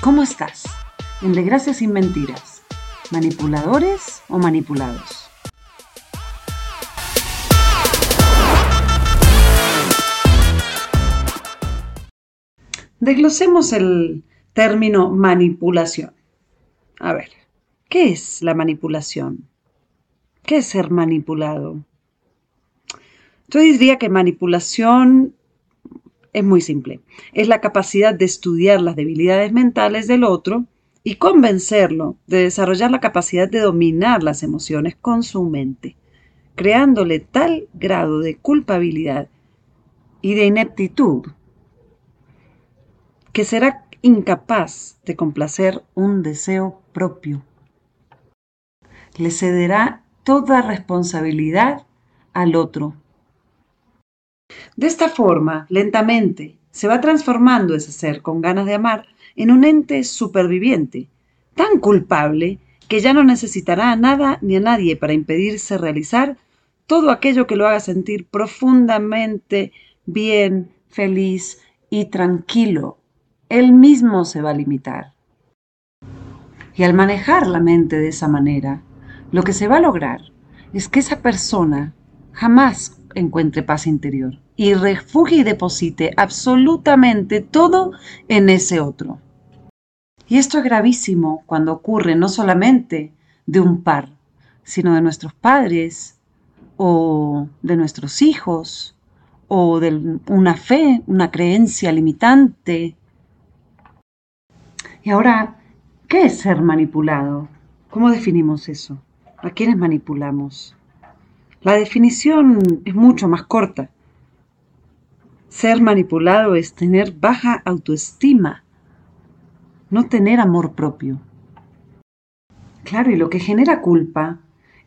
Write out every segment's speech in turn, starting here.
¿Cómo estás? En De Gracias sin Mentiras. ¿Manipuladores o manipulados? Desglosemos el término manipulación. A ver, ¿qué es la manipulación? ¿Qué es ser manipulado? Yo diría que manipulación es muy simple. Es la capacidad de estudiar las debilidades mentales del otro y convencerlo de desarrollar la capacidad de dominar las emociones con su mente, creándole tal grado de culpabilidad y de ineptitud que será incapaz de complacer un deseo propio. Le cederá toda responsabilidad al otro de esta forma, lentamente, se va transformando ese ser con ganas de amar en un ente superviviente, tan culpable que ya no necesitará a nada ni a nadie para impedirse realizar todo aquello que lo haga sentir profundamente bien, feliz y tranquilo. Él mismo se va a limitar. Y al manejar la mente de esa manera, lo que se va a lograr es que esa persona jamás encuentre paz interior y refugie y deposite absolutamente todo en ese otro. Y esto es gravísimo cuando ocurre no solamente de un par, sino de nuestros padres o de nuestros hijos o de una fe, una creencia limitante. Y ahora, ¿qué es ser manipulado? ¿Cómo definimos eso? ¿A quiénes manipulamos? La definición es mucho más corta. Ser manipulado es tener baja autoestima, no tener amor propio. Claro, y lo que genera culpa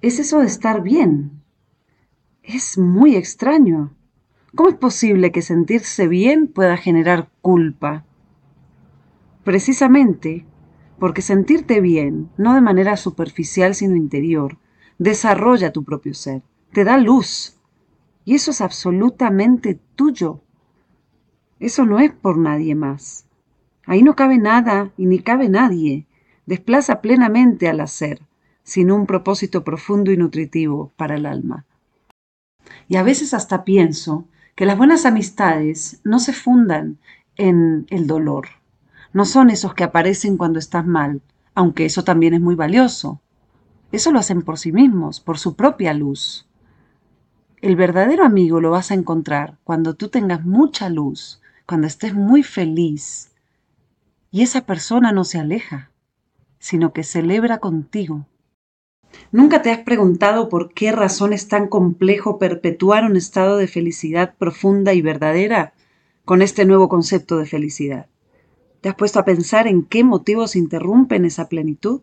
es eso de estar bien. Es muy extraño. ¿Cómo es posible que sentirse bien pueda generar culpa? Precisamente porque sentirte bien, no de manera superficial sino interior, desarrolla tu propio ser te da luz. Y eso es absolutamente tuyo. Eso no es por nadie más. Ahí no cabe nada y ni cabe nadie. Desplaza plenamente al hacer, sin un propósito profundo y nutritivo para el alma. Y a veces hasta pienso que las buenas amistades no se fundan en el dolor. No son esos que aparecen cuando estás mal, aunque eso también es muy valioso. Eso lo hacen por sí mismos, por su propia luz. El verdadero amigo lo vas a encontrar cuando tú tengas mucha luz, cuando estés muy feliz. Y esa persona no se aleja, sino que celebra contigo. ¿Nunca te has preguntado por qué razón es tan complejo perpetuar un estado de felicidad profunda y verdadera con este nuevo concepto de felicidad? ¿Te has puesto a pensar en qué motivos interrumpen esa plenitud?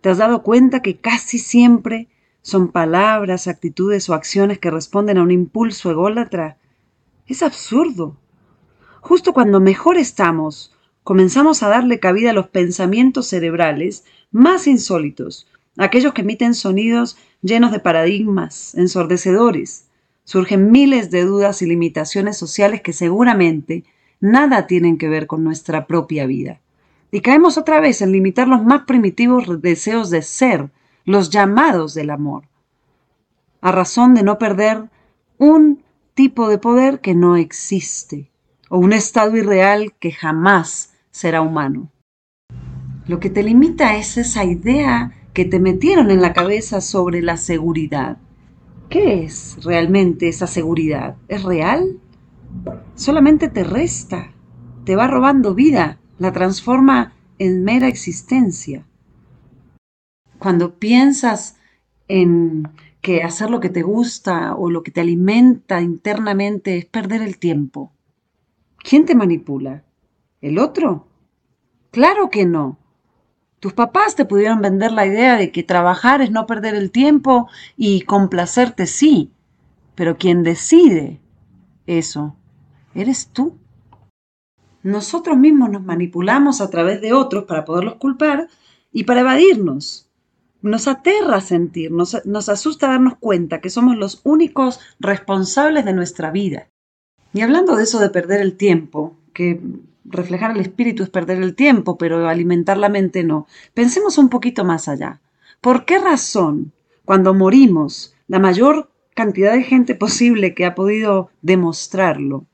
¿Te has dado cuenta que casi siempre son palabras, actitudes o acciones que responden a un impulso ególatra. Es absurdo. Justo cuando mejor estamos, comenzamos a darle cabida a los pensamientos cerebrales más insólitos, aquellos que emiten sonidos llenos de paradigmas, ensordecedores. Surgen miles de dudas y limitaciones sociales que seguramente nada tienen que ver con nuestra propia vida. Y caemos otra vez en limitar los más primitivos deseos de ser, los llamados del amor, a razón de no perder un tipo de poder que no existe o un estado irreal que jamás será humano. Lo que te limita es esa idea que te metieron en la cabeza sobre la seguridad. ¿Qué es realmente esa seguridad? ¿Es real? Solamente te resta, te va robando vida, la transforma en mera existencia cuando piensas en que hacer lo que te gusta o lo que te alimenta internamente es perder el tiempo, ¿quién te manipula? ¿El otro? Claro que no. Tus papás te pudieron vender la idea de que trabajar es no perder el tiempo y complacerte sí, pero quien decide eso eres tú. Nosotros mismos nos manipulamos a través de otros para poderlos culpar y para evadirnos. Nos aterra sentir, nos, asusta darnos cuenta que somos los únicos responsables de nuestra vida. Y hablando de eso de perder el tiempo, que reflejar el espíritu es perder el tiempo, pero alimentar la mente no. Pensemos un poquito más allá. ¿Por qué razón, cuando morimos, la mayor cantidad de gente posible que ha podido demostrarlo,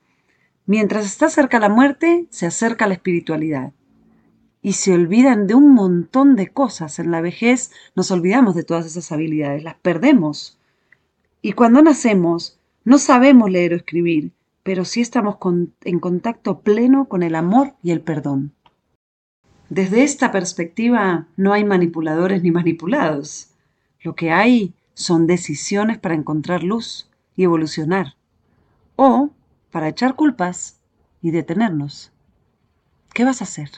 mientras está cerca la muerte, se acerca la espiritualidad? Y se olvidan de un montón de cosas. En la vejez nos olvidamos de todas esas habilidades, las perdemos. Y cuando nacemos, no sabemos leer o escribir, pero sí estamos en contacto pleno con el amor y el perdón. Desde esta perspectiva no hay manipuladores ni manipulados. Lo que hay son decisiones para encontrar luz y evolucionar, o para echar culpas y detenernos. ¿Qué vas a hacer?